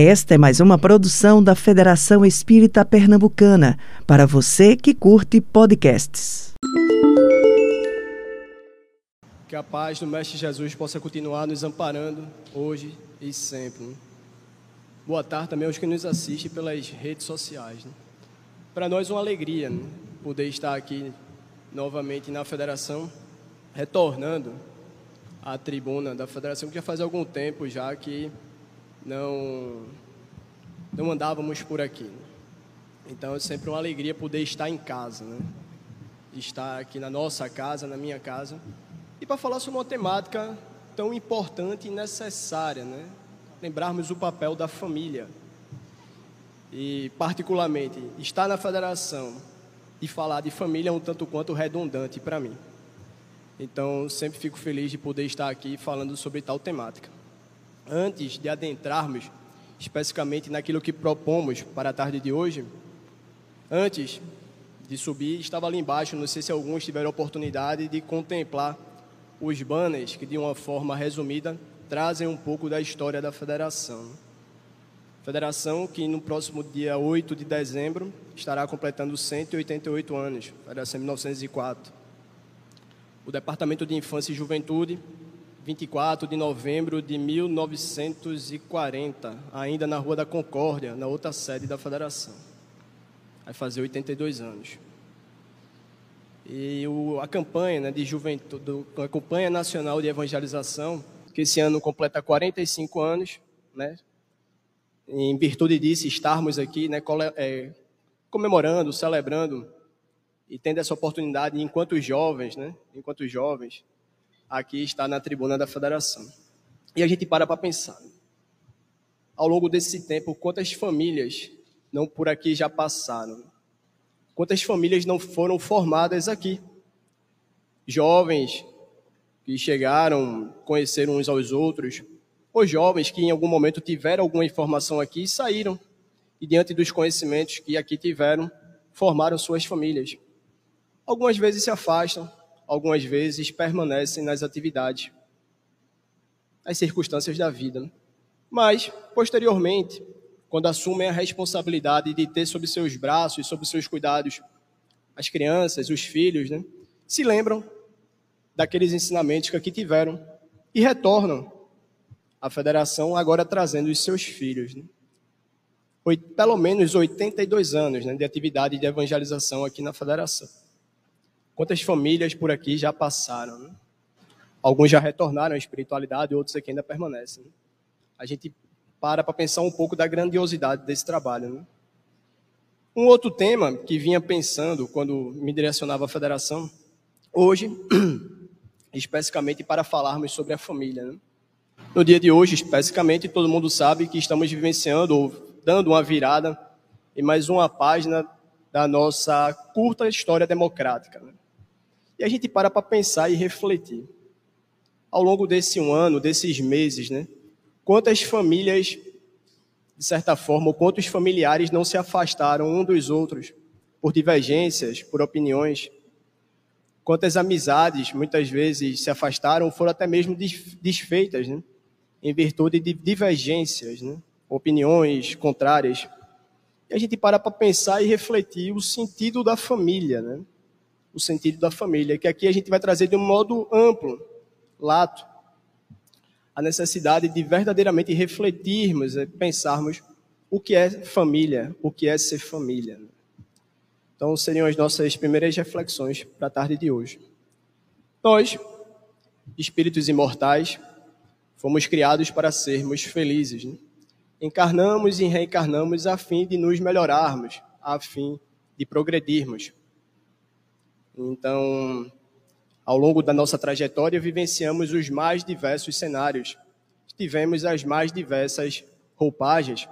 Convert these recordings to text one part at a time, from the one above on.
Esta é mais uma produção da Federação Espírita Pernambucana, para você que curte podcasts. Que a paz do Mestre Jesus possa continuar nos amparando hoje e sempre. Boa tarde também aos que nos assistem pelas redes sociais. Né? Para nós, uma alegria né? poder estar aqui novamente na Federação, retornando à tribuna da Federação, que já faz algum tempo já que não, não andávamos por aqui. Então é sempre uma alegria poder estar em casa, né? estar aqui na nossa casa, na minha casa, e para falar sobre uma temática tão importante e necessária, né? lembrarmos o papel da família. E, particularmente, estar na federação e falar de família é um tanto quanto redundante para mim. Então, sempre fico feliz de poder estar aqui falando sobre tal temática antes de adentrarmos especificamente naquilo que propomos para a tarde de hoje, antes de subir, estava ali embaixo, não sei se alguns tiveram oportunidade de contemplar os banners que, de uma forma resumida, trazem um pouco da história da federação. Federação que no próximo dia 8 de dezembro estará completando 188 anos, Federação 1904. O Departamento de Infância e Juventude 24 de novembro de 1940, ainda na Rua da Concórdia, na outra sede da Federação. Vai fazer 82 anos. E o, a campanha né, de juventude, a campanha nacional de evangelização, que esse ano completa 45 anos, né, em virtude disso, estarmos aqui né, é, comemorando, celebrando e tendo essa oportunidade enquanto jovens, né, enquanto jovens, aqui está na tribuna da federação. E a gente para para pensar. Ao longo desse tempo, quantas famílias não por aqui já passaram? Quantas famílias não foram formadas aqui? Jovens que chegaram, conheceram uns aos outros, ou jovens que em algum momento tiveram alguma informação aqui e saíram, e diante dos conhecimentos que aqui tiveram, formaram suas famílias. Algumas vezes se afastam, algumas vezes permanecem nas atividades, as circunstâncias da vida. Né? Mas, posteriormente, quando assumem a responsabilidade de ter sob seus braços, sob seus cuidados, as crianças, os filhos, né? se lembram daqueles ensinamentos que aqui tiveram e retornam à federação, agora trazendo os seus filhos. Né? Pelo menos 82 anos né, de atividade de evangelização aqui na federação. Quantas famílias por aqui já passaram? Né? Alguns já retornaram à espiritualidade, outros aqui ainda permanecem. Né? A gente para para pensar um pouco da grandiosidade desse trabalho. Né? Um outro tema que vinha pensando quando me direcionava à federação, hoje, especificamente para falarmos sobre a família. Né? No dia de hoje, especificamente, todo mundo sabe que estamos vivenciando ou dando uma virada em mais uma página da nossa curta história democrática. Né? E a gente para para pensar e refletir. Ao longo desse um ano, desses meses, né? Quantas famílias, de certa forma, ou quantos familiares não se afastaram um dos outros por divergências, por opiniões? Quantas amizades, muitas vezes, se afastaram, foram até mesmo desfeitas, né? Em virtude de divergências, né? Opiniões contrárias. E a gente para para pensar e refletir o sentido da família, né? O sentido da família, que aqui a gente vai trazer de um modo amplo, lato, a necessidade de verdadeiramente refletirmos, e pensarmos o que é família, o que é ser família. Então, seriam as nossas primeiras reflexões para a tarde de hoje. Nós, espíritos imortais, fomos criados para sermos felizes. Né? Encarnamos e reencarnamos a fim de nos melhorarmos, a fim de progredirmos. Então, ao longo da nossa trajetória, vivenciamos os mais diversos cenários. Tivemos as mais diversas roupagens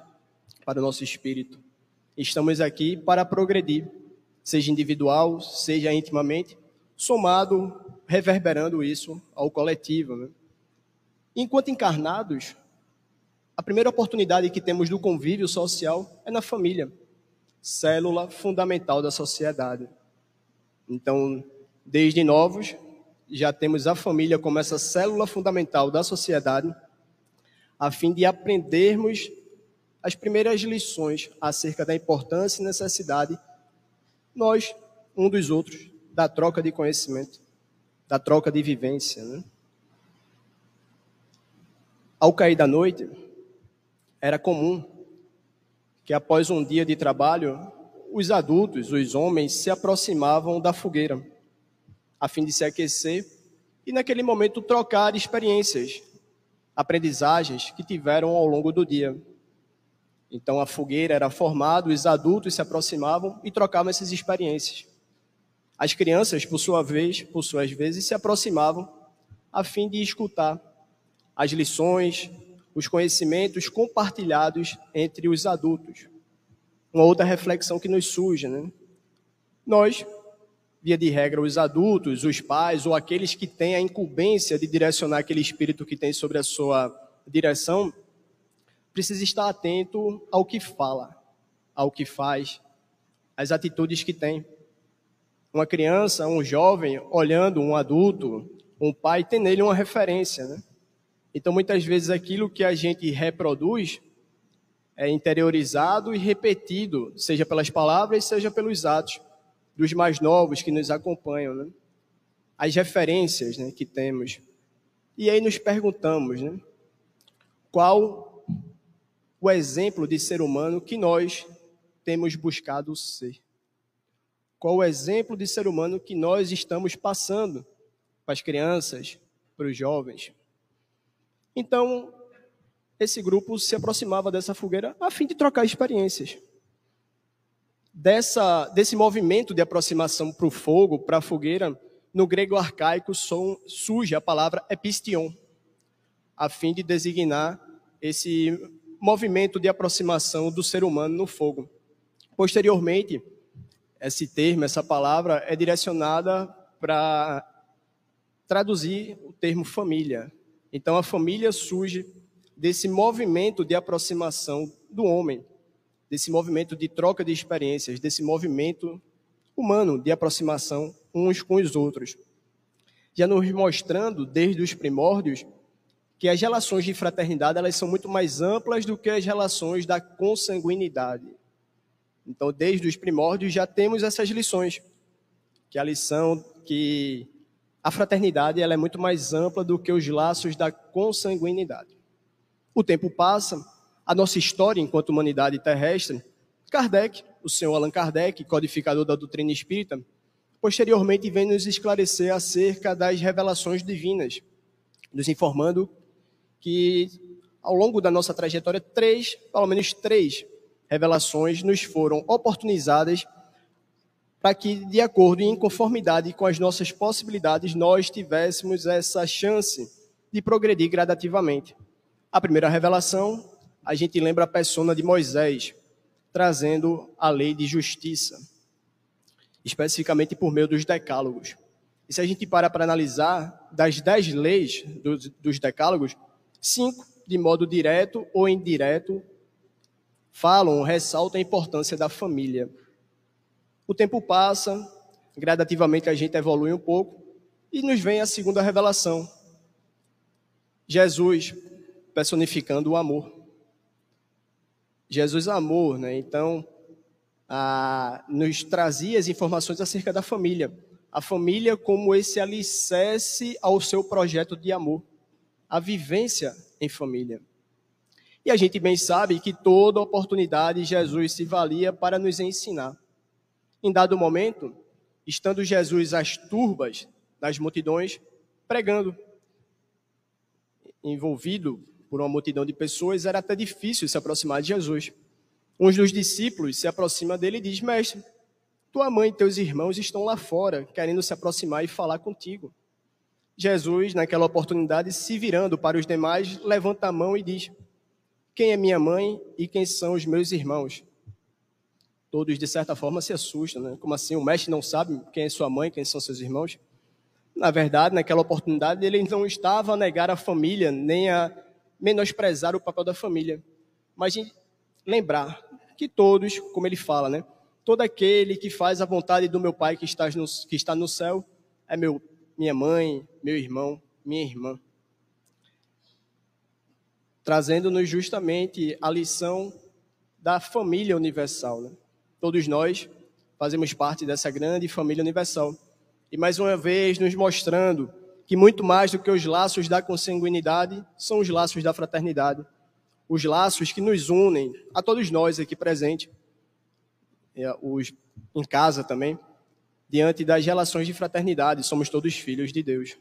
para o nosso espírito. Estamos aqui para progredir, seja individual, seja intimamente, somado, reverberando isso ao coletivo. Né? Enquanto encarnados, a primeira oportunidade que temos do convívio social é na família, célula fundamental da sociedade. Então, desde novos, já temos a família como essa célula fundamental da sociedade, a fim de aprendermos as primeiras lições acerca da importância e necessidade, nós, um dos outros, da troca de conhecimento, da troca de vivência. Né? Ao cair da noite, era comum que após um dia de trabalho, os adultos, os homens, se aproximavam da fogueira, a fim de se aquecer e, naquele momento, trocar experiências, aprendizagens que tiveram ao longo do dia. Então, a fogueira era formada, os adultos se aproximavam e trocavam essas experiências. As crianças, por sua vez, por suas vezes, se aproximavam a fim de escutar as lições, os conhecimentos compartilhados entre os adultos. Uma outra reflexão que nos surge, né? Nós, via de regra, os adultos, os pais ou aqueles que têm a incumbência de direcionar aquele espírito que tem sobre a sua direção, precisa estar atento ao que fala, ao que faz, às atitudes que tem. Uma criança, um jovem, olhando um adulto, um pai, tem nele uma referência, né? Então, muitas vezes, aquilo que a gente reproduz é interiorizado e repetido, seja pelas palavras, seja pelos atos dos mais novos que nos acompanham, né? As referências né, que temos. E aí nos perguntamos, né? Qual o exemplo de ser humano que nós temos buscado ser? Qual o exemplo de ser humano que nós estamos passando para as crianças, para os jovens? Então, esse grupo se aproximava dessa fogueira a fim de trocar experiências. Dessa, desse movimento de aproximação para o fogo, para a fogueira, no grego arcaico surge a palavra epistion, a fim de designar esse movimento de aproximação do ser humano no fogo. Posteriormente, esse termo, essa palavra, é direcionada para traduzir o termo família, então a família surge desse movimento de aproximação do homem, desse movimento de troca de experiências, desse movimento humano de aproximação uns com os outros. Já nos mostrando desde os primórdios que as relações de fraternidade elas são muito mais amplas do que as relações da consanguinidade. Então, desde os primórdios já temos essas lições, que a lição que a fraternidade ela é muito mais ampla do que os laços da consanguinidade. O tempo passa, a nossa história enquanto humanidade terrestre, Kardec, o senhor Allan Kardec, codificador da doutrina espírita, posteriormente vem nos esclarecer acerca das revelações divinas, nos informando que ao longo da nossa trajetória, três, pelo menos três revelações nos foram oportunizadas para que, de acordo e em conformidade com as nossas possibilidades, nós tivéssemos essa chance de progredir gradativamente. A primeira revelação, a gente lembra a persona de Moisés, trazendo a lei de justiça, especificamente por meio dos decálogos. E se a gente para para analisar, das dez leis dos, dos decálogos, cinco, de modo direto ou indireto, falam, ressaltam a importância da família. O tempo passa, gradativamente a gente evolui um pouco e nos vem a segunda revelação. Jesus personificando o amor. Jesus amor, né? Então, a, nos trazia as informações acerca da família. A família como esse alicerce ao seu projeto de amor. A vivência em família. E a gente bem sabe que toda oportunidade Jesus se valia para nos ensinar. Em dado momento, estando Jesus às turbas das multidões, pregando, envolvido por uma multidão de pessoas, era até difícil se aproximar de Jesus. Um dos discípulos se aproxima dele e diz: Mestre, tua mãe e teus irmãos estão lá fora, querendo se aproximar e falar contigo. Jesus, naquela oportunidade, se virando para os demais, levanta a mão e diz: Quem é minha mãe e quem são os meus irmãos? todos, de certa forma, se assustam. Né? Como assim? O mestre não sabe quem é sua mãe, quem são seus irmãos? Na verdade, naquela oportunidade, ele não estava a negar a família, nem a menosprezar o papel da família, mas lembrar que todos, como ele fala, né? Todo aquele que faz a vontade do meu Pai que está no, que está no céu é meu, minha mãe, meu irmão, minha irmã. Trazendo-nos justamente a lição da família universal. Né? Todos nós fazemos parte dessa grande família universal. E mais uma vez nos mostrando que muito mais do que os laços da consanguinidade são os laços da fraternidade. Os laços que nos unem a todos nós aqui presentes, os em casa também, diante das relações de fraternidade, somos todos filhos de Deus.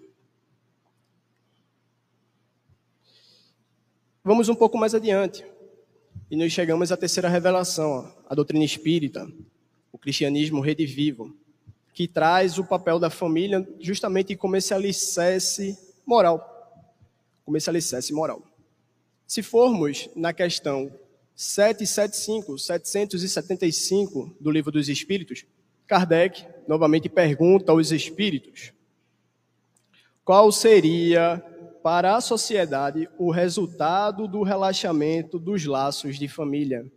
Vamos um pouco mais adiante. E nós chegamos à terceira revelação, a doutrina espírita, o cristianismo redivivo, que traz o papel da família justamente como esse alicerce moral. Como esse alicerce moral. Se formos na questão 775, 775 do Livro dos Espíritos, Kardec novamente pergunta aos espíritos: qual seria para a sociedade o resultado do relaxamento dos laços de família?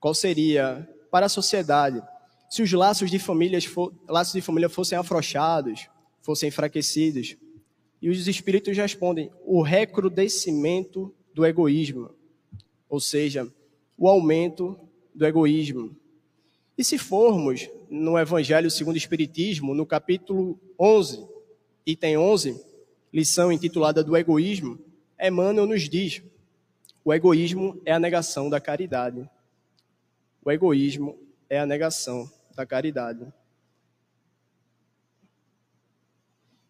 Qual seria para a sociedade se os laços de, famílias for, laços de família fossem afrouxados, fossem enfraquecidos? E os espíritos respondem: o recrudescimento do egoísmo, ou seja, o aumento do egoísmo. E se formos no Evangelho segundo o Espiritismo, no capítulo 11, item 11, lição intitulada do egoísmo, Emmanuel nos diz: o egoísmo é a negação da caridade. O egoísmo é a negação da caridade.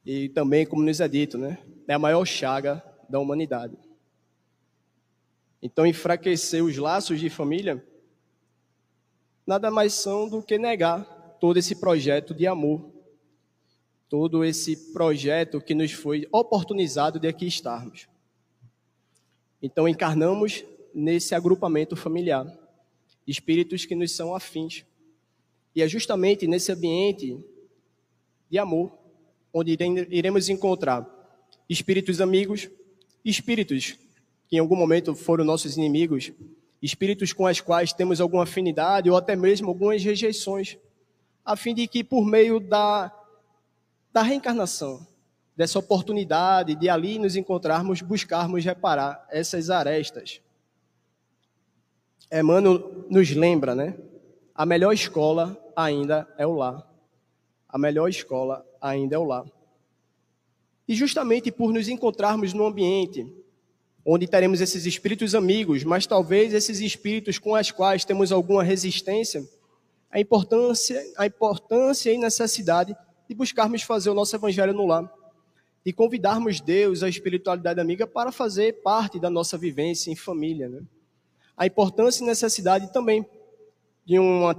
E também, como nos é dito, né, é a maior chaga da humanidade. Então, enfraquecer os laços de família nada mais são do que negar todo esse projeto de amor, todo esse projeto que nos foi oportunizado de aqui estarmos. Então, encarnamos nesse agrupamento familiar, espíritos que nos são afins. E é justamente nesse ambiente de amor onde iremos encontrar espíritos amigos, espíritos que em algum momento foram nossos inimigos, espíritos com os quais temos alguma afinidade ou até mesmo algumas rejeições, a fim de que por meio da, da reencarnação, dessa oportunidade de ali nos encontrarmos, buscarmos reparar essas arestas. Emmanuel nos lembra, né? A melhor escola ainda é o lar. A melhor escola ainda é o lar. E justamente por nos encontrarmos num ambiente onde teremos esses espíritos amigos, mas talvez esses espíritos com os quais temos alguma resistência, a importância, a importância e necessidade de buscarmos fazer o nosso evangelho no lar, de convidarmos Deus, a espiritualidade amiga, para fazer parte da nossa vivência em família. Né? A importância e necessidade também de uma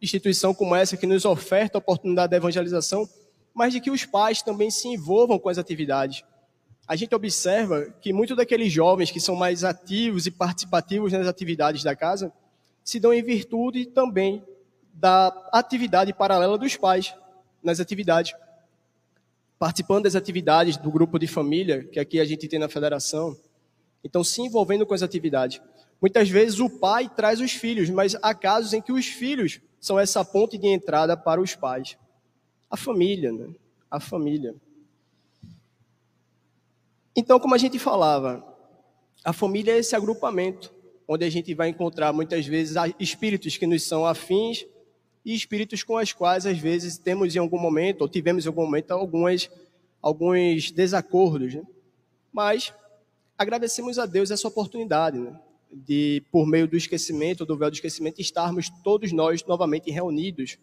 instituição como essa que nos oferta a oportunidade da evangelização, mas de que os pais também se envolvam com as atividades a gente observa que muitos daqueles jovens que são mais ativos e participativos nas atividades da casa se dão em virtude também da atividade paralela dos pais nas atividades. Participando das atividades do grupo de família, que aqui a gente tem na federação. Então, se envolvendo com as atividades. Muitas vezes o pai traz os filhos, mas há casos em que os filhos são essa ponte de entrada para os pais. A família, né? A família. Então, como a gente falava, a família é esse agrupamento, onde a gente vai encontrar muitas vezes espíritos que nos são afins e espíritos com os quais às vezes temos em algum momento, ou tivemos em algum momento, algumas, alguns desacordos. Né? Mas agradecemos a Deus essa oportunidade, né? De, por meio do esquecimento, do véu do esquecimento, estarmos todos nós novamente reunidos,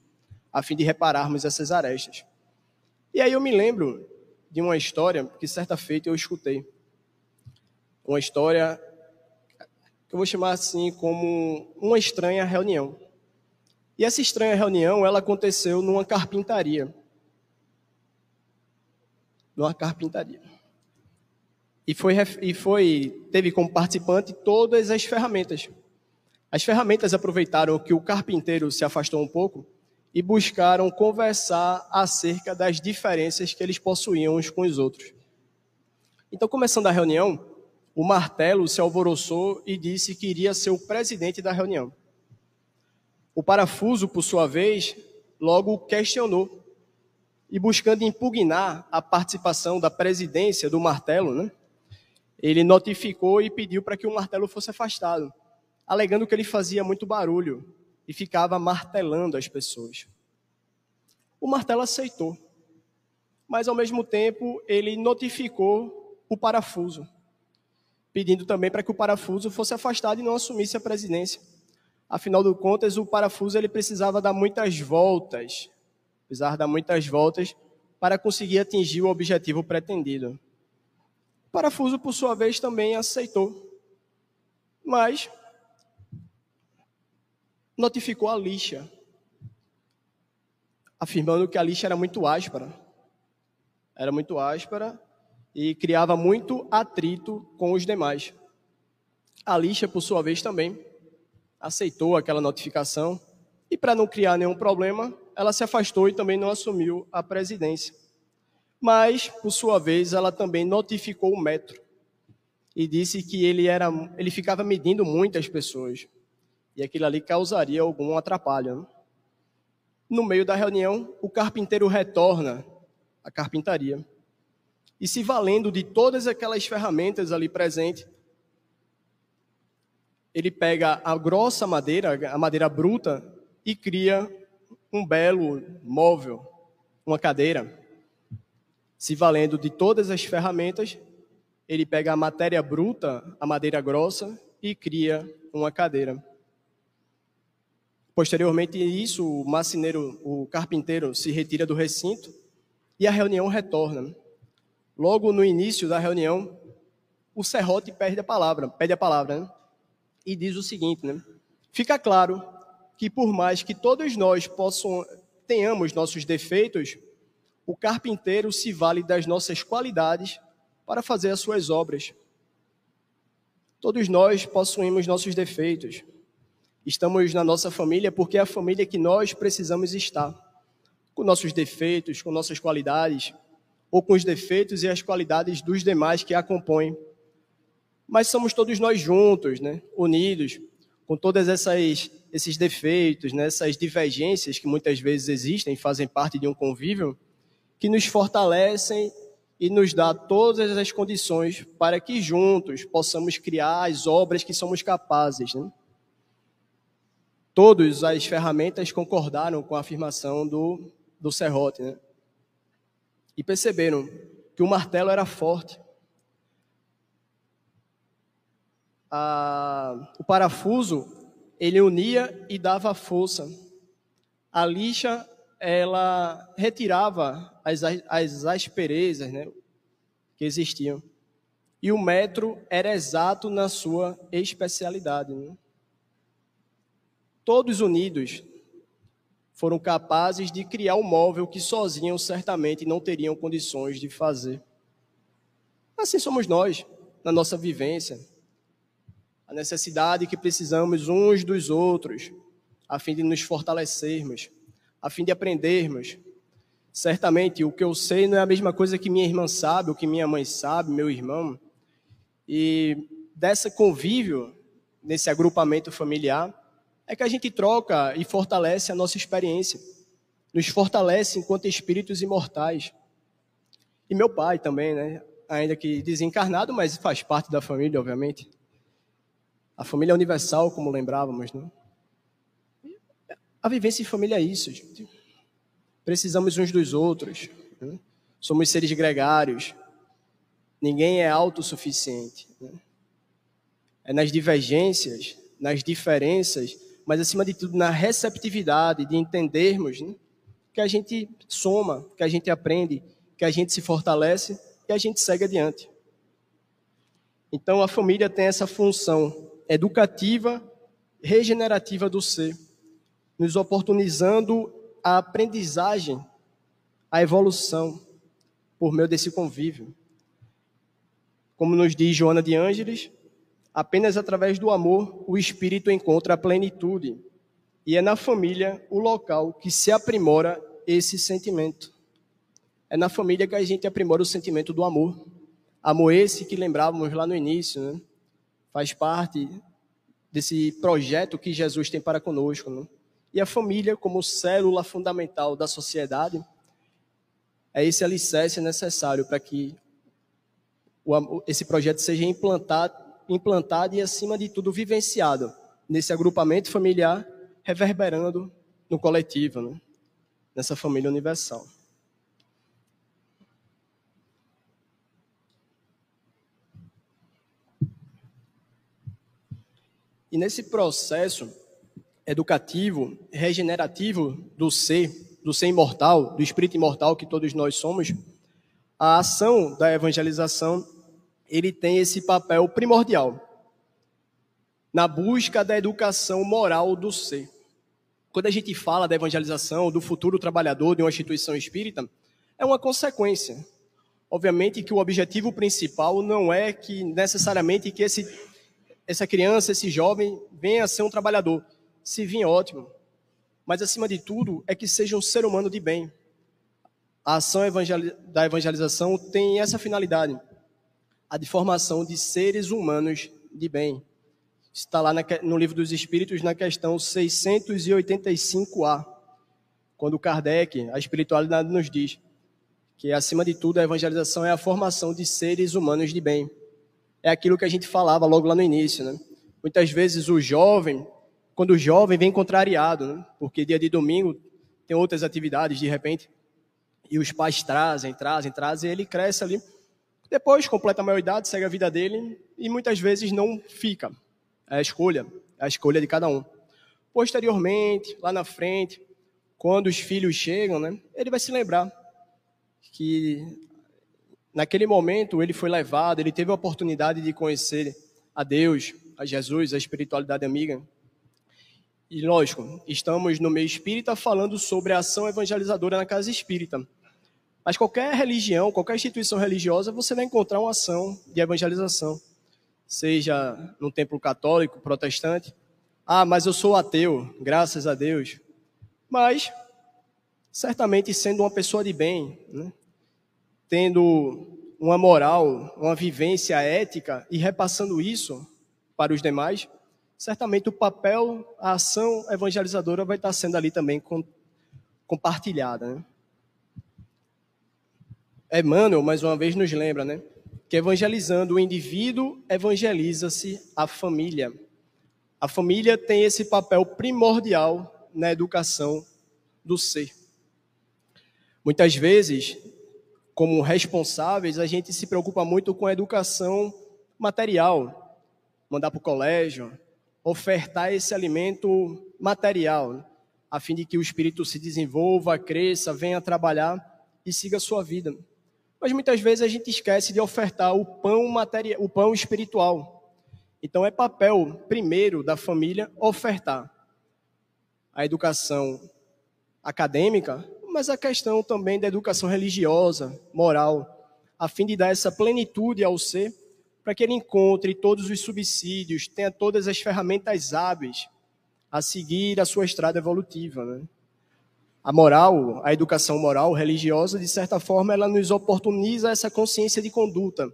a fim de repararmos essas arestas. E aí eu me lembro de uma história que certa feita eu escutei. Uma história que eu vou chamar assim como uma estranha reunião. E essa estranha reunião, ela aconteceu numa carpintaria. Numa carpintaria. E foi, e foi teve como participante todas as ferramentas. As ferramentas aproveitaram que o carpinteiro se afastou um pouco e buscaram conversar acerca das diferenças que eles possuíam uns com os outros. Então, começando a reunião, o martelo se alvoroçou e disse que iria ser o presidente da reunião. O parafuso, por sua vez, logo questionou e buscando impugnar a participação da presidência do martelo, né? Ele notificou e pediu para que o martelo fosse afastado. alegando que ele fazia muito barulho e ficava martelando as pessoas. O martelo aceitou, mas ao mesmo tempo ele notificou o parafuso, pedindo também para que o parafuso fosse afastado e não assumisse a presidência. Afinal de contas, o parafuso ele precisava dar muitas voltas, precisava dar muitas voltas para conseguir atingir o objetivo pretendido. Parafuso, por sua vez, também aceitou, mas notificou a lixa, afirmando que a lixa era muito áspera. Era muito áspera e criava muito atrito com os demais. A lixa, por sua vez, também aceitou aquela notificação e, para não criar nenhum problema, ela se afastou e também não assumiu a presidência. Mas, por sua vez, ela também notificou o metro e disse que ele, era, ele ficava medindo muitas pessoas e aquilo ali causaria algum atrapalho. Né? No meio da reunião, o carpinteiro retorna à carpintaria e, se valendo de todas aquelas ferramentas ali presentes, ele pega a grossa madeira, a madeira bruta, e cria um belo móvel, uma cadeira. Se valendo de todas as ferramentas, ele pega a matéria bruta, a madeira grossa, e cria uma cadeira. Posteriormente isso, o marceneiro, o carpinteiro se retira do recinto e a reunião retorna. Logo no início da reunião, o serrote perde a palavra, pede a palavra, né? e diz o seguinte, né? Fica claro que por mais que todos nós possam, tenhamos nossos defeitos, o carpinteiro se vale das nossas qualidades para fazer as suas obras. Todos nós possuímos nossos defeitos, Estamos na nossa família porque é a família que nós precisamos estar. Com nossos defeitos, com nossas qualidades, ou com os defeitos e as qualidades dos demais que a compõem. Mas somos todos nós juntos, né? unidos, com todas essas esses defeitos, né? essas divergências que muitas vezes existem, fazem parte de um convívio, que nos fortalecem e nos dá todas as condições para que juntos possamos criar as obras que somos capazes. Né? todas as ferramentas concordaram com a afirmação do, do serrote, né? E perceberam que o martelo era forte. A, o parafuso, ele unia e dava força. A lixa, ela retirava as, as asperezas né, que existiam. E o metro era exato na sua especialidade. Né? todos unidos, foram capazes de criar um móvel que sozinhos certamente não teriam condições de fazer. Assim somos nós, na nossa vivência. A necessidade que precisamos uns dos outros, a fim de nos fortalecermos, a fim de aprendermos. Certamente, o que eu sei não é a mesma coisa que minha irmã sabe, ou que minha mãe sabe, meu irmão. E dessa convívio, nesse agrupamento familiar, é que a gente troca e fortalece a nossa experiência, nos fortalece enquanto espíritos imortais. E meu pai também, né? Ainda que desencarnado, mas faz parte da família, obviamente. A família universal, como lembrávamos, né? A vivência em família é isso, gente. Precisamos uns dos outros. Né? Somos seres gregários. Ninguém é autossuficiente. Né? É nas divergências, nas diferenças, mas acima de tudo na receptividade de entendermos né, que a gente soma, que a gente aprende, que a gente se fortalece e a gente segue adiante. Então a família tem essa função educativa, regenerativa do ser, nos oportunizando a aprendizagem, a evolução por meio desse convívio. Como nos diz Joana de Ângeles, Apenas através do amor o espírito encontra a plenitude. E é na família o local que se aprimora esse sentimento. É na família que a gente aprimora o sentimento do amor. Amor esse que lembrávamos lá no início, né? Faz parte desse projeto que Jesus tem para conosco, né? E a família, como célula fundamental da sociedade, é esse alicerce necessário para que esse projeto seja implantado implantado e, acima de tudo, vivenciado nesse agrupamento familiar, reverberando no coletivo, né? nessa família universal. E nesse processo educativo, regenerativo do ser, do ser imortal, do espírito imortal que todos nós somos, a ação da evangelização, ele tem esse papel primordial na busca da educação moral do ser. Quando a gente fala da evangelização, do futuro trabalhador de uma instituição espírita, é uma consequência. Obviamente que o objetivo principal não é que necessariamente que esse, essa criança, esse jovem, venha a ser um trabalhador. Se vir, ótimo. Mas, acima de tudo, é que seja um ser humano de bem. A ação da evangelização tem essa finalidade, a de formação de seres humanos de bem. Está lá no livro dos Espíritos, na questão 685A, quando Kardec, a espiritualidade, nos diz que, acima de tudo, a evangelização é a formação de seres humanos de bem. É aquilo que a gente falava logo lá no início, né? Muitas vezes o jovem, quando o jovem vem contrariado, né? porque dia de domingo tem outras atividades de repente, e os pais trazem, trazem, trazem, e ele cresce ali. Depois, completa a maioridade, segue a vida dele e muitas vezes não fica. É a escolha, é a escolha de cada um. Posteriormente, lá na frente, quando os filhos chegam, né, ele vai se lembrar que naquele momento ele foi levado, ele teve a oportunidade de conhecer a Deus, a Jesus, a espiritualidade amiga, e lógico, estamos no meio espírita falando sobre a ação evangelizadora na casa espírita. Mas qualquer religião, qualquer instituição religiosa, você vai encontrar uma ação de evangelização. Seja no templo católico, protestante. Ah, mas eu sou ateu, graças a Deus. Mas, certamente sendo uma pessoa de bem, né? tendo uma moral, uma vivência ética e repassando isso para os demais, certamente o papel, a ação evangelizadora vai estar sendo ali também compartilhada. Né? Emmanuel, mais uma vez, nos lembra né, que evangelizando o indivíduo, evangeliza-se a família. A família tem esse papel primordial na educação do ser. Muitas vezes, como responsáveis, a gente se preocupa muito com a educação material, mandar para o colégio, ofertar esse alimento material, a fim de que o espírito se desenvolva, cresça, venha trabalhar e siga a sua vida. Mas muitas vezes a gente esquece de ofertar o pão material, o pão espiritual. Então é papel primeiro da família ofertar a educação acadêmica, mas a questão também da educação religiosa, moral, a fim de dar essa plenitude ao ser para que ele encontre todos os subsídios, tenha todas as ferramentas hábeis a seguir a sua estrada evolutiva. Né? A moral, a educação moral, religiosa, de certa forma, ela nos oportuniza essa consciência de conduta,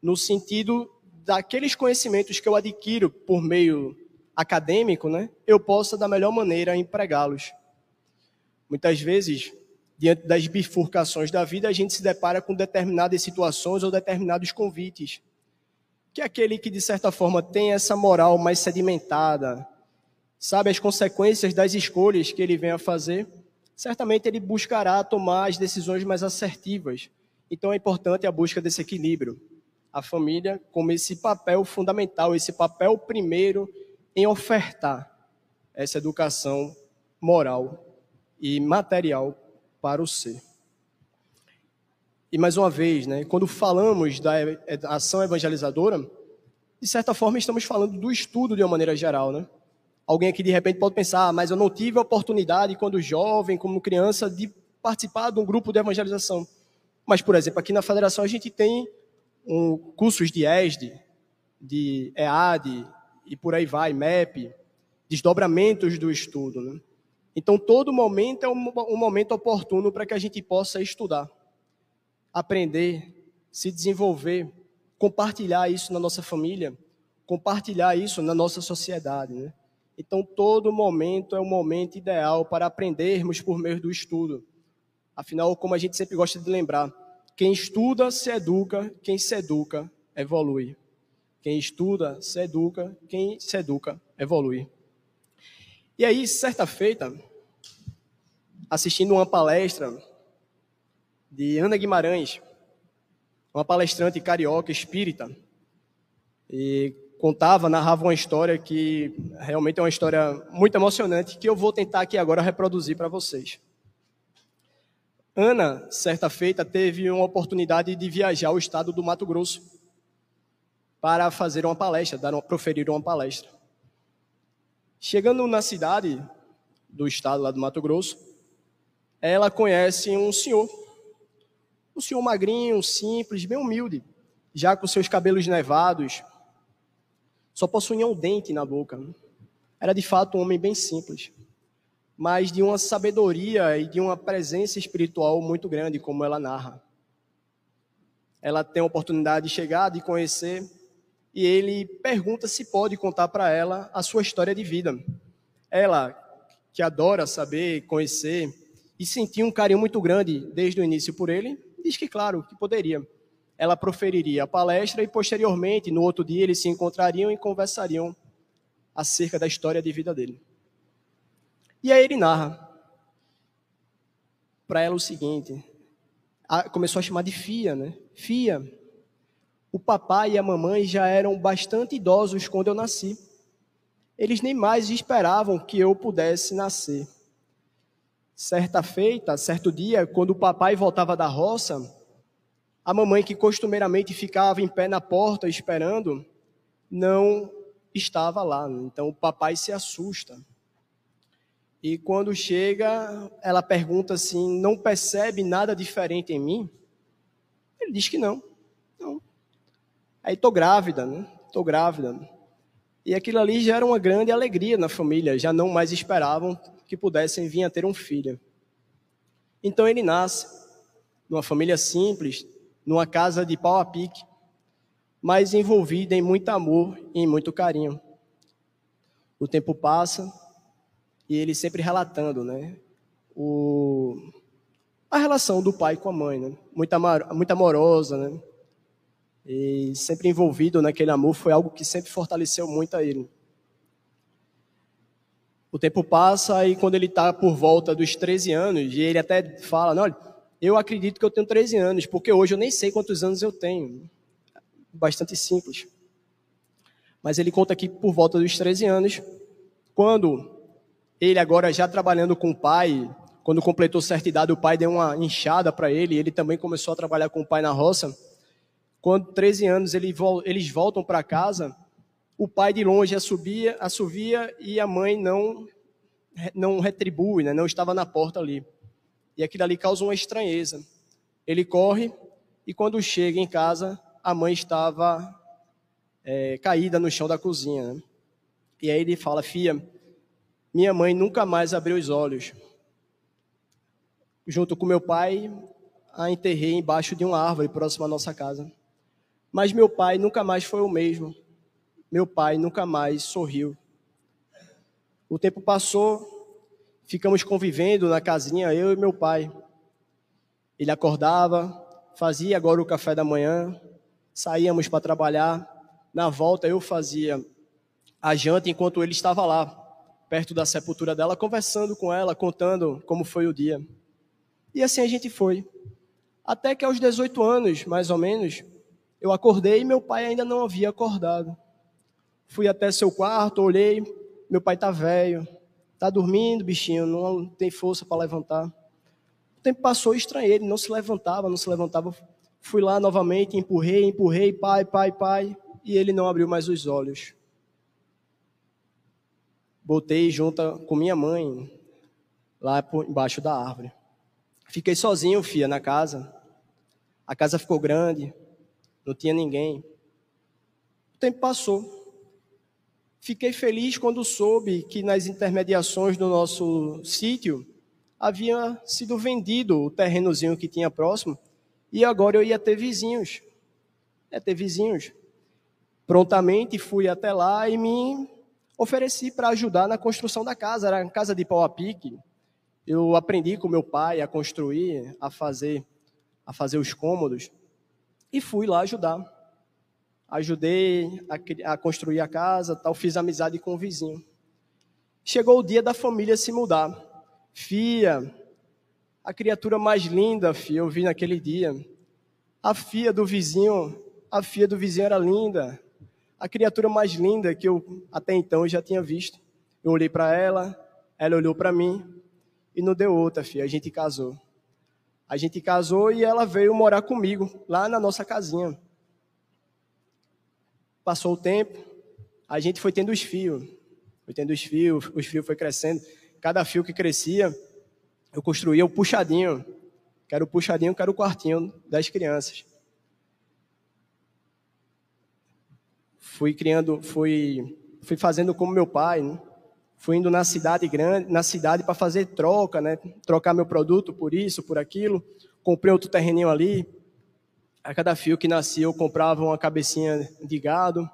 no sentido daqueles conhecimentos que eu adquiro por meio acadêmico, né, eu possa da melhor maneira empregá-los. Muitas vezes, diante das bifurcações da vida, a gente se depara com determinadas situações ou determinados convites que é aquele que, de certa forma, tem essa moral mais sedimentada, sabe as consequências das escolhas que ele vem a fazer, certamente ele buscará tomar as decisões mais assertivas. Então é importante a busca desse equilíbrio. A família como esse papel fundamental, esse papel primeiro em ofertar essa educação moral e material para o ser. E mais uma vez, né, quando falamos da ação evangelizadora, de certa forma estamos falando do estudo de uma maneira geral, né? Alguém aqui de repente pode pensar, ah, mas eu não tive a oportunidade quando jovem, como criança, de participar de um grupo de evangelização. Mas, por exemplo, aqui na federação a gente tem um, cursos de ESD, de EAD e por aí vai, MEP, desdobramentos do estudo. Né? Então, todo momento é um, um momento oportuno para que a gente possa estudar aprender, se desenvolver, compartilhar isso na nossa família, compartilhar isso na nossa sociedade. Né? Então, todo momento é o momento ideal para aprendermos por meio do estudo. Afinal, como a gente sempre gosta de lembrar, quem estuda se educa, quem se educa evolui. Quem estuda se educa, quem se educa evoluir. E aí, certa feita, assistindo uma palestra de Ana Guimarães, uma palestrante carioca espírita, e contava, narrava uma história que realmente é uma história muito emocionante, que eu vou tentar aqui agora reproduzir para vocês. Ana, certa feita, teve uma oportunidade de viajar ao estado do Mato Grosso para fazer uma palestra, dar uma, proferir uma palestra. Chegando na cidade do estado lá do Mato Grosso, ela conhece um senhor, um senhor magrinho, simples, bem humilde, já com seus cabelos nevados, só possuía um dente na boca. Era de fato um homem bem simples mas de uma sabedoria e de uma presença espiritual muito grande, como ela narra. Ela tem a oportunidade de chegar, de conhecer, e ele pergunta se pode contar para ela a sua história de vida. Ela, que adora saber, conhecer e sentir um carinho muito grande desde o início por ele, diz que, claro, que poderia. Ela proferiria a palestra e, posteriormente, no outro dia, eles se encontrariam e conversariam acerca da história de vida dele. E aí ele narra para ela o seguinte: a, começou a chamar de Fia, né? Fia, o papai e a mamãe já eram bastante idosos quando eu nasci. Eles nem mais esperavam que eu pudesse nascer. Certa feita, certo dia, quando o papai voltava da roça, a mamãe, que costumeiramente ficava em pé na porta esperando, não estava lá. Então o papai se assusta. E quando chega, ela pergunta assim: não percebe nada diferente em mim? Ele diz que não. não. Aí estou grávida, né? Estou grávida. E aquilo ali já era uma grande alegria na família, já não mais esperavam que pudessem vir a ter um filho. Então ele nasce numa família simples, numa casa de pau a pique, mas envolvida em muito amor e em muito carinho. O tempo passa, e ele sempre relatando, né, o, a relação do pai com a mãe, né, muito, muito amorosa, né, e sempre envolvido naquele amor foi algo que sempre fortaleceu muito a ele. O tempo passa e quando ele está por volta dos 13 anos, e ele até fala, não, olha, eu acredito que eu tenho 13 anos, porque hoje eu nem sei quantos anos eu tenho. Bastante simples. Mas ele conta aqui por volta dos 13 anos, quando ele agora já trabalhando com o pai, quando completou certa idade, o pai deu uma enxada para ele, ele também começou a trabalhar com o pai na roça. Quando 13 anos ele, eles voltam para casa, o pai de longe assovia, assovia e a mãe não não retribui, né? não estava na porta ali. E aquilo ali causa uma estranheza. Ele corre e quando chega em casa, a mãe estava é, caída no chão da cozinha. Né? E aí ele fala, filha, minha mãe nunca mais abriu os olhos. Junto com meu pai, a enterrei embaixo de uma árvore próxima à nossa casa. Mas meu pai nunca mais foi o mesmo. Meu pai nunca mais sorriu. O tempo passou, ficamos convivendo na casinha, eu e meu pai. Ele acordava, fazia agora o café da manhã, saíamos para trabalhar. Na volta eu fazia a janta enquanto ele estava lá perto da sepultura dela, conversando com ela, contando como foi o dia. E assim a gente foi. Até que aos 18 anos, mais ou menos, eu acordei e meu pai ainda não havia acordado. Fui até seu quarto, olhei, meu pai tá velho, tá dormindo, bichinho, não tem força para levantar. O tempo passou estranhei, ele não se levantava, não se levantava. Fui lá novamente, empurrei, empurrei, pai, pai, pai, e ele não abriu mais os olhos botei junto com minha mãe lá embaixo da árvore. Fiquei sozinho, filha, na casa. A casa ficou grande, não tinha ninguém. O tempo passou. Fiquei feliz quando soube que nas intermediações do nosso sítio havia sido vendido o terrenozinho que tinha próximo e agora eu ia ter vizinhos. Ter vizinhos. Prontamente fui até lá e me ofereci para ajudar na construção da casa. Era uma casa de pau a pique. Eu aprendi com meu pai a construir, a fazer, a fazer os cômodos e fui lá ajudar. Ajudei a, a construir a casa, tal, fiz amizade com o vizinho. Chegou o dia da família se mudar. Fia, a criatura mais linda, fia, eu vi naquele dia. A filha do vizinho, a filha do vizinho era linda. A criatura mais linda que eu até então já tinha visto. Eu olhei para ela, ela olhou para mim e não deu outra, filha. A gente casou. A gente casou e ela veio morar comigo, lá na nossa casinha. Passou o tempo, a gente foi tendo os fios. Foi tendo os fios, os fios foi crescendo. Cada fio que crescia, eu construía o puxadinho. Quero o puxadinho, quero o quartinho das crianças. Fui criando, fui, fui fazendo como meu pai, né? Fui indo na cidade grande, na cidade para fazer troca, né? Trocar meu produto por isso, por aquilo. Comprei outro terreninho ali. A cada fio que nascia eu comprava uma cabecinha de gado.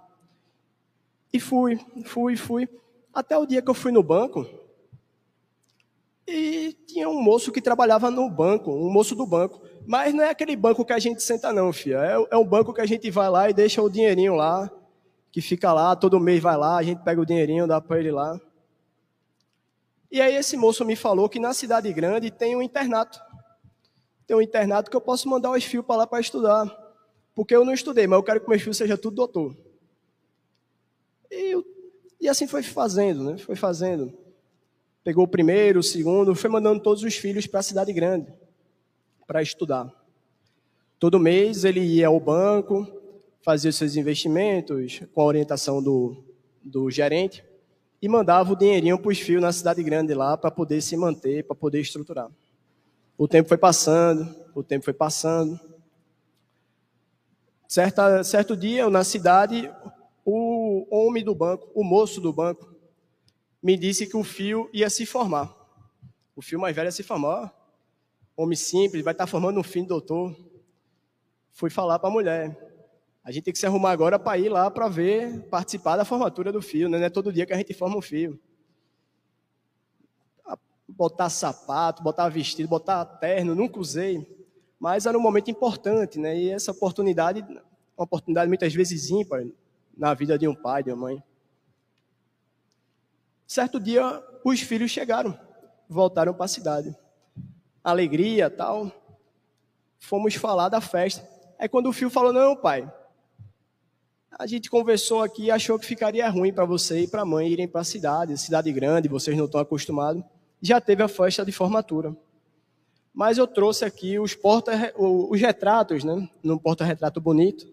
E fui, fui, fui. Até o dia que eu fui no banco. E tinha um moço que trabalhava no banco, um moço do banco. Mas não é aquele banco que a gente senta, não, filha. É, é um banco que a gente vai lá e deixa o dinheirinho lá, que fica lá, todo mês vai lá, a gente pega o dinheirinho, dá para ele lá. E aí esse moço me falou que na cidade grande tem um internato. Tem um internato que eu posso mandar os filhos para lá para estudar. Porque eu não estudei, mas eu quero que meus filhos sejam tudo doutor. E, eu, e assim foi fazendo, né? Foi fazendo. Pegou o primeiro, o segundo, foi mandando todos os filhos para a cidade grande para estudar. Todo mês ele ia ao banco, fazia seus investimentos com a orientação do, do gerente e mandava o dinheirinho para os fios na cidade grande lá para poder se manter, para poder estruturar. O tempo foi passando, o tempo foi passando. Certa, certo dia, na cidade, o homem do banco, o moço do banco, me disse que o fio ia se formar. O fio mais velho ia se formar. Homem simples, vai estar formando um filho doutor. Fui falar para a mulher. A gente tem que se arrumar agora para ir lá para ver, participar da formatura do fio, né? Não é todo dia que a gente forma um fio. Botar sapato, botar vestido, botar terno, nunca usei. Mas era um momento importante, né? E essa oportunidade, uma oportunidade muitas vezes ímpar na vida de um pai, de uma mãe. Certo dia, os filhos chegaram, voltaram para a cidade. Alegria, tal. Fomos falar da festa. É quando o filho falou: Não, pai, a gente conversou aqui e achou que ficaria ruim para você e para a mãe irem para a cidade, cidade grande, vocês não estão acostumados. Já teve a festa de formatura. Mas eu trouxe aqui os, porta, os retratos, né? Num porta-retrato bonito,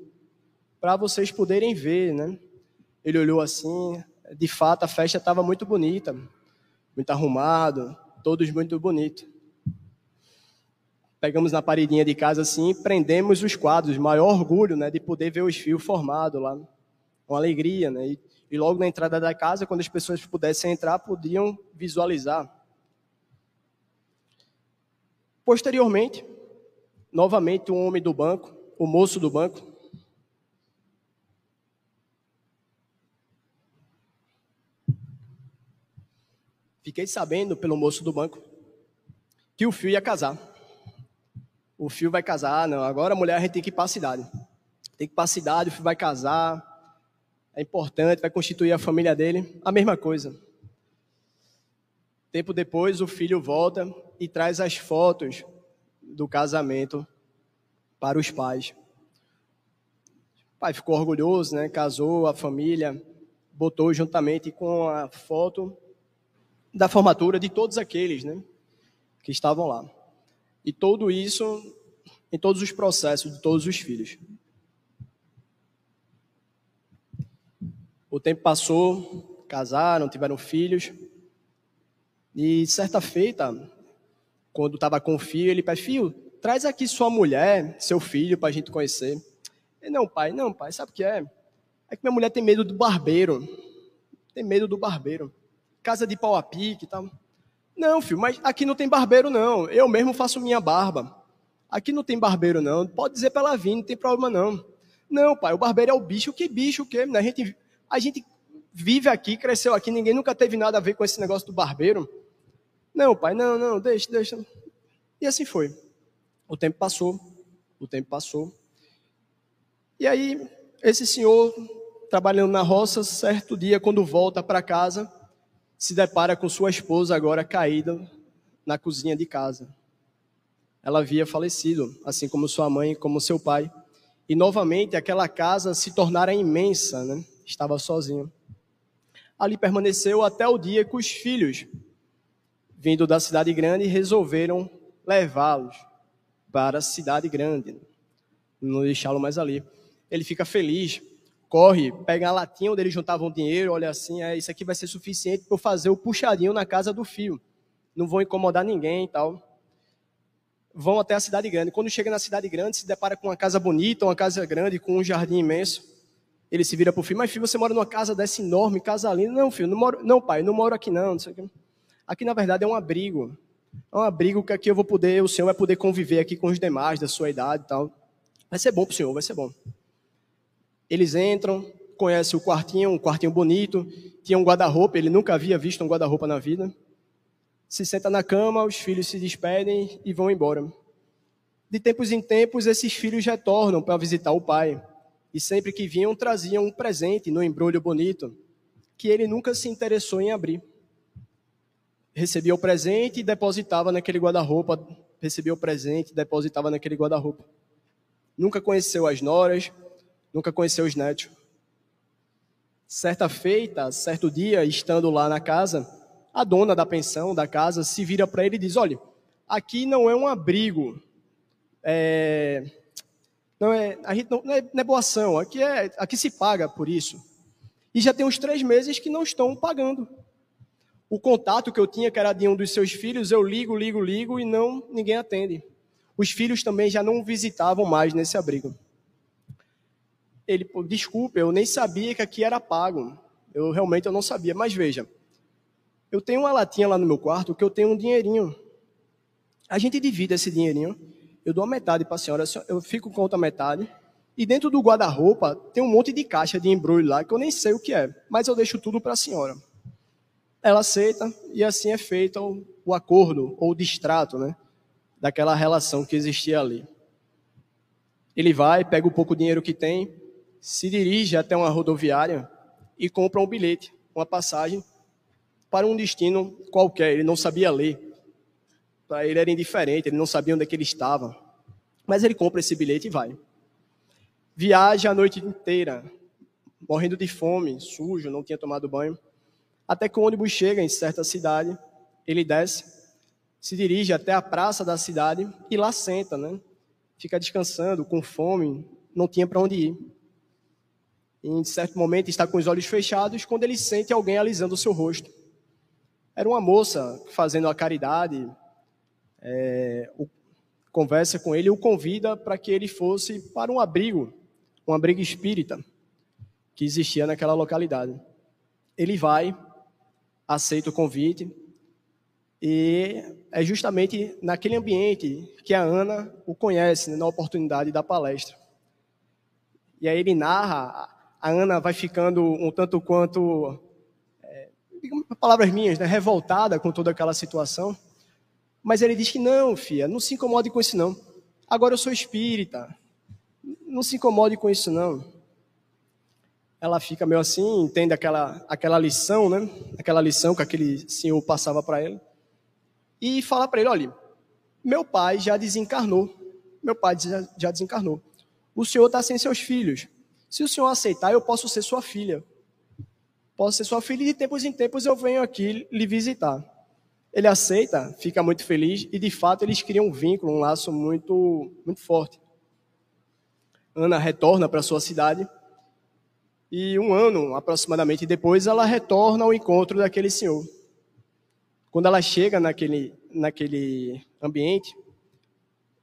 para vocês poderem ver, né? Ele olhou assim, de fato a festa estava muito bonita, muito arrumado, todos muito bonitos pegamos na paredinha de casa assim, prendemos os quadros, maior orgulho, né, de poder ver os fios formados lá, com alegria, né, e, e logo na entrada da casa, quando as pessoas pudessem entrar, podiam visualizar. Posteriormente, novamente um homem do banco, o moço do banco, Fiquei sabendo pelo moço do banco que o fio ia casar o filho vai casar, não, agora a mulher a gente tem que ir para a cidade. Tem que ir para a cidade, o filho vai casar, é importante, vai constituir a família dele, a mesma coisa. Tempo depois, o filho volta e traz as fotos do casamento para os pais. O pai ficou orgulhoso, né? Casou, a família botou juntamente com a foto da formatura de todos aqueles, né? Que estavam lá. E tudo isso em todos os processos de todos os filhos. O tempo passou, casaram, tiveram filhos. E certa feita, quando estava com o filho, ele pede, filho, traz aqui sua mulher, seu filho, para a gente conhecer. Ele, não, pai, não, pai, sabe o que é? É que minha mulher tem medo do barbeiro. Tem medo do barbeiro. Casa de pau a pique e tal. Não, filho, mas aqui não tem barbeiro, não. Eu mesmo faço minha barba. Aqui não tem barbeiro, não. Pode dizer para ela vir, não tem problema, não. Não, pai, o barbeiro é o bicho. Que bicho, o quê? A gente, a gente vive aqui, cresceu aqui, ninguém nunca teve nada a ver com esse negócio do barbeiro. Não, pai, não, não, deixa, deixa. E assim foi. O tempo passou, o tempo passou. E aí esse senhor, trabalhando na roça, certo dia, quando volta para casa, se depara com sua esposa agora caída na cozinha de casa. Ela havia falecido, assim como sua mãe, como seu pai. E novamente aquela casa se tornara imensa, né? estava sozinho. Ali permaneceu até o dia que os filhos, vindo da cidade grande, resolveram levá-los para a cidade grande, não deixá-lo mais ali. Ele fica feliz, corre, pega a latinha onde eles juntavam dinheiro, olha assim, é, isso aqui vai ser suficiente para eu fazer o puxadinho na casa do fio. Não vou incomodar ninguém e tal. Vão até a cidade grande. Quando chega na cidade grande, se depara com uma casa bonita, uma casa grande, com um jardim imenso. Ele se vira para o filho, mas filho, você mora numa casa dessa enorme, casa linda. Não, filho, não, moro, não pai, não moro aqui não, não sei o quê. Aqui, na verdade, é um abrigo. É um abrigo que aqui eu vou poder, o senhor vai poder conviver aqui com os demais da sua idade e tal. Vai ser bom para o senhor, vai ser bom. Eles entram, conhecem o quartinho, um quartinho bonito, tinha um guarda-roupa, ele nunca havia visto um guarda-roupa na vida. Se senta na cama, os filhos se despedem e vão embora. De tempos em tempos, esses filhos retornam para visitar o pai. E sempre que vinham, traziam um presente no embrulho bonito, que ele nunca se interessou em abrir. Recebia o presente e depositava naquele guarda-roupa. Recebia o presente e depositava naquele guarda-roupa. Nunca conheceu as noras, nunca conheceu os netos. Certa feita, certo dia, estando lá na casa, a dona da pensão, da casa, se vira para ele e diz: Olha, aqui não é um abrigo, é, não é, a gente não, é, não é boa ação, aqui, é, aqui se paga por isso. E já tem uns três meses que não estão pagando. O contato que eu tinha, que era de um dos seus filhos, eu ligo, ligo, ligo e não ninguém atende. Os filhos também já não visitavam mais nesse abrigo ele, desculpe, eu nem sabia que aqui era pago. Eu realmente eu não sabia, mas veja, eu tenho uma latinha lá no meu quarto que eu tenho um dinheirinho. A gente divide esse dinheirinho, eu dou a metade para a senhora, eu fico com outra metade, e dentro do guarda-roupa tem um monte de caixa de embrulho lá que eu nem sei o que é, mas eu deixo tudo para a senhora. Ela aceita e assim é feito o, acordo ou o distrato, né, daquela relação que existia ali. Ele vai, pega o pouco dinheiro que tem, se dirige até uma rodoviária e compra um bilhete, uma passagem para um destino qualquer. Ele não sabia ler. Para ele era indiferente, ele não sabia onde é que ele estava. Mas ele compra esse bilhete e vai. Viaja a noite inteira, morrendo de fome, sujo, não tinha tomado banho. Até que o ônibus chega em certa cidade, ele desce, se dirige até a praça da cidade e lá senta, né? Fica descansando, com fome, não tinha para onde ir em certo momento está com os olhos fechados quando ele sente alguém alisando o seu rosto. Era uma moça fazendo a caridade, é, o, conversa com ele e o convida para que ele fosse para um abrigo, um abrigo espírita que existia naquela localidade. Ele vai, aceita o convite e é justamente naquele ambiente que a Ana o conhece, né, na oportunidade da palestra. E aí ele narra a Ana vai ficando um tanto quanto, é, palavras minhas, né, revoltada com toda aquela situação. Mas ele diz que não, filha, não se incomode com isso não. Agora eu sou espírita, não se incomode com isso não. Ela fica meio assim, entende aquela, aquela lição, né? Aquela lição que aquele senhor passava para ele. E fala para ele, olha, meu pai já desencarnou. Meu pai já, já desencarnou. O senhor está sem seus filhos. Se o senhor aceitar, eu posso ser sua filha. Posso ser sua filha e de tempos em tempos eu venho aqui lhe visitar. Ele aceita, fica muito feliz e de fato eles criam um vínculo, um laço muito, muito forte. Ana retorna para sua cidade e um ano aproximadamente depois ela retorna ao encontro daquele senhor. Quando ela chega naquele, naquele ambiente,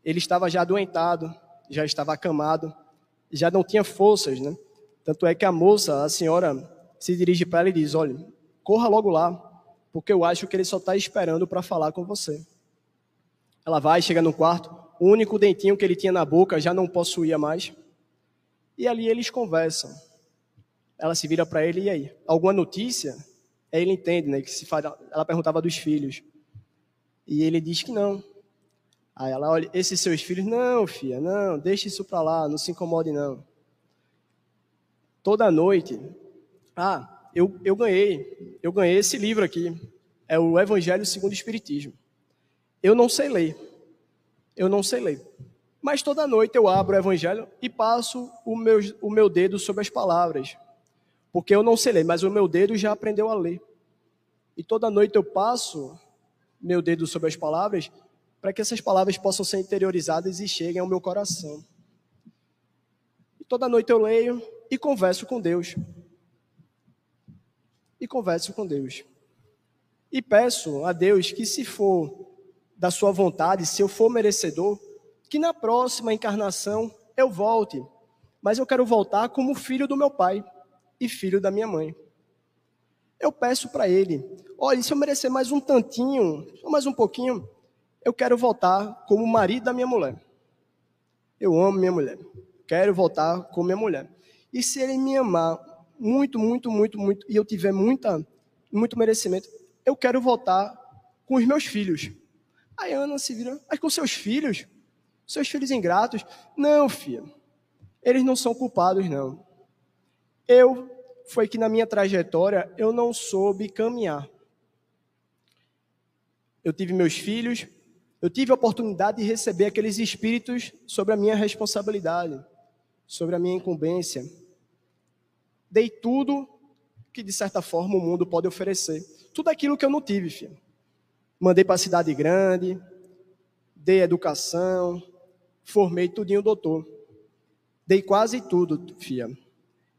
ele estava já adoentado, já estava acamado já não tinha forças, né? Tanto é que a moça, a senhora, se dirige para ela e diz: Olha, corra logo lá, porque eu acho que ele só está esperando para falar com você. Ela vai, chega no quarto, o único dentinho que ele tinha na boca já não possuía mais. E ali eles conversam. Ela se vira para ele e aí, alguma notícia? Aí ele entende, né? Que se fala, ela perguntava dos filhos. E ele diz que não, Aí ela olha, esses seus filhos, não, filha, não, deixe isso para lá, não se incomode não. toda noite. Ah, eu, eu ganhei, eu ganhei esse livro aqui. É o Evangelho segundo o Espiritismo. Eu não sei ler. Eu não sei ler. Mas toda noite eu abro o Evangelho e passo o meu, o meu dedo sobre as palavras. Porque eu não sei ler, mas o meu dedo já aprendeu a ler. E toda noite eu passo meu dedo sobre as palavras para que essas palavras possam ser interiorizadas e cheguem ao meu coração. E toda noite eu leio e converso com Deus. E converso com Deus. E peço a Deus que, se for da Sua vontade, se eu for merecedor, que na próxima encarnação eu volte. Mas eu quero voltar como filho do meu pai e filho da minha mãe. Eu peço para ele: olha, se eu merecer mais um tantinho, ou mais um pouquinho, eu quero voltar como marido da minha mulher. Eu amo minha mulher. Quero voltar com minha mulher. E se ele me amar muito, muito, muito, muito, e eu tiver muita, muito merecimento, eu quero voltar com os meus filhos. Aí Ana se vira, mas com seus filhos? Seus filhos ingratos? Não, filha. Eles não são culpados, não. Eu, foi que na minha trajetória, eu não soube caminhar. Eu tive meus filhos, eu tive a oportunidade de receber aqueles espíritos sobre a minha responsabilidade, sobre a minha incumbência. Dei tudo que, de certa forma, o mundo pode oferecer. Tudo aquilo que eu não tive, filho. Mandei para a cidade grande, dei educação, formei tudinho doutor. Dei quase tudo, filha.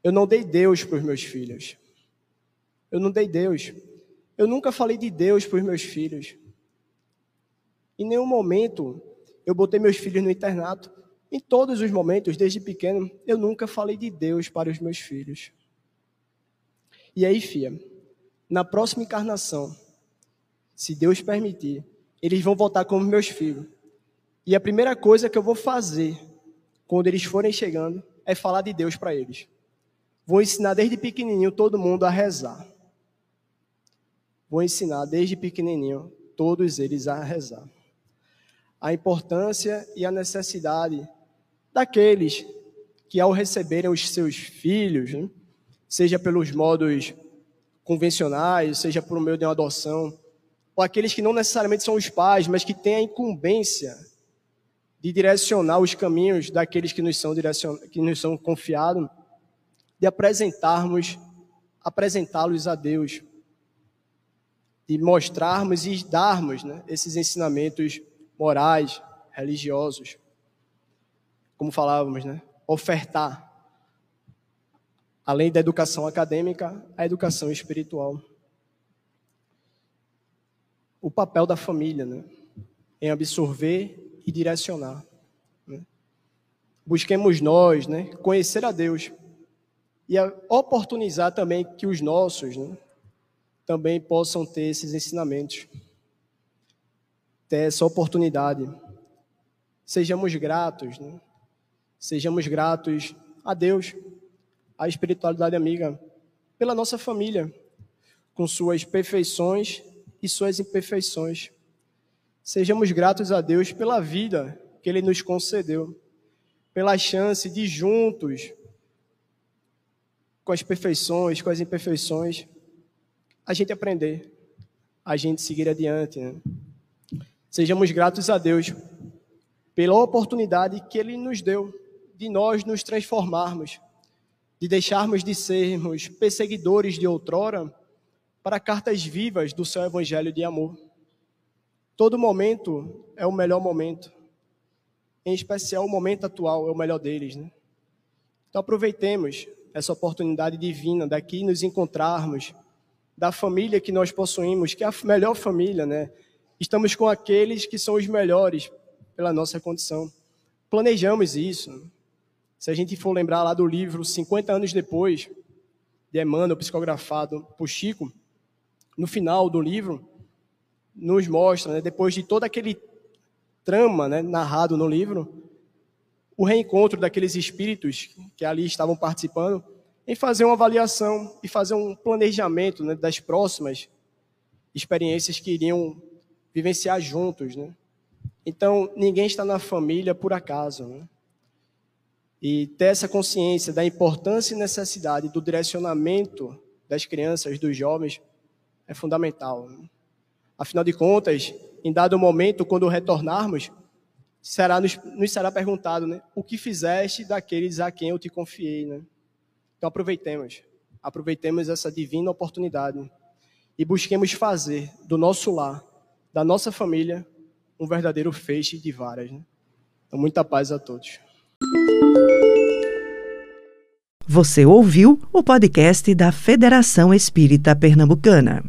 Eu não dei Deus para os meus filhos. Eu não dei Deus. Eu nunca falei de Deus para os meus filhos. Em nenhum momento eu botei meus filhos no internato. Em todos os momentos, desde pequeno, eu nunca falei de Deus para os meus filhos. E aí, filha, na próxima encarnação, se Deus permitir, eles vão voltar como meus filhos. E a primeira coisa que eu vou fazer quando eles forem chegando é falar de Deus para eles. Vou ensinar desde pequenininho todo mundo a rezar. Vou ensinar desde pequenininho todos eles a rezar. A importância e a necessidade daqueles que, ao receberem os seus filhos, né, seja pelos modos convencionais, seja por meio de uma adoção, ou aqueles que não necessariamente são os pais, mas que têm a incumbência de direcionar os caminhos daqueles que nos são, que nos são confiados, de apresentarmos, apresentá-los a Deus, de mostrarmos e darmos né, esses ensinamentos morais, religiosos, como falávamos, né, ofertar, além da educação acadêmica, a educação espiritual. O papel da família, né, em absorver e direcionar. Né? Busquemos nós né, conhecer a Deus e oportunizar também que os nossos né, também possam ter esses ensinamentos, ter essa oportunidade. Sejamos gratos, né? sejamos gratos a Deus, à espiritualidade amiga, pela nossa família, com suas perfeições e suas imperfeições. Sejamos gratos a Deus pela vida que Ele nos concedeu, pela chance de juntos, com as perfeições, com as imperfeições, a gente aprender, a gente seguir adiante. Né? Sejamos gratos a Deus pela oportunidade que Ele nos deu de nós nos transformarmos, de deixarmos de sermos perseguidores de outrora para cartas vivas do seu Evangelho de amor. Todo momento é o melhor momento. Em especial, o momento atual é o melhor deles. Né? Então, aproveitemos essa oportunidade divina daqui nos encontrarmos, da família que nós possuímos, que é a melhor família, né? Estamos com aqueles que são os melhores pela nossa condição. Planejamos isso. Se a gente for lembrar lá do livro 50 anos depois, de Emmanuel, psicografado por Chico, no final do livro, nos mostra, né, depois de todo aquele trama né, narrado no livro, o reencontro daqueles espíritos que ali estavam participando, em fazer uma avaliação e fazer um planejamento né, das próximas experiências que iriam vivenciar juntos. Né? Então, ninguém está na família por acaso. Né? E ter essa consciência da importância e necessidade do direcionamento das crianças, dos jovens, é fundamental. Afinal de contas, em dado momento, quando retornarmos, será, nos, nos será perguntado, né? O que fizeste daqueles a quem eu te confiei, né? Então aproveitemos, aproveitemos essa divina oportunidade e busquemos fazer do nosso lar, da nossa família, um verdadeiro feixe de varas. Né? Então, muita paz a todos. Você ouviu o podcast da Federação Espírita Pernambucana.